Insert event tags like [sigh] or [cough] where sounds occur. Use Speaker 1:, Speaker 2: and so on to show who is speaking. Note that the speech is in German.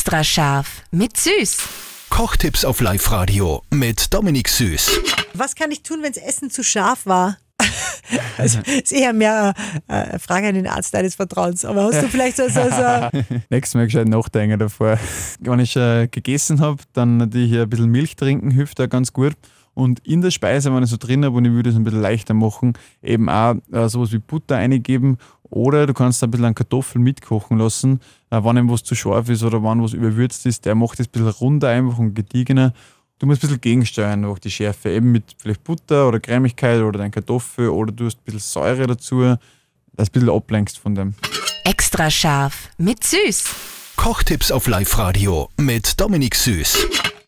Speaker 1: Extra scharf mit Süß.
Speaker 2: Kochtipps auf Live-Radio mit Dominik Süß.
Speaker 3: Was kann ich tun, wenn das Essen zu scharf war? [laughs] Also, ist eher mehr äh, eine Frage an den Arzt deines Vertrauens. Aber hast du vielleicht so, so, so [laughs]
Speaker 4: Nächstes Mal gescheit nachdenken davor. [laughs] Wenn ich äh, gegessen habe, dann natürlich ein bisschen Milch trinken, hilft da ganz gut. Und in der Speise, wenn ich so drin habe und ich würde es ein bisschen leichter machen, eben auch äh, sowas wie Butter eingeben oder du kannst ein bisschen an Kartoffeln mitkochen lassen. Äh, wenn ihm was zu scharf ist oder wenn was überwürzt ist, der macht es ein bisschen runder einfach und gediegener. Du musst ein bisschen gegensteuern durch die Schärfe, eben mit vielleicht Butter oder Cremigkeit oder dein Kartoffel oder du hast ein bisschen Säure dazu, dass du ein bisschen ablenkst von dem.
Speaker 1: Extra scharf mit Süß.
Speaker 2: Kochtipps auf Live-Radio mit Dominik Süß.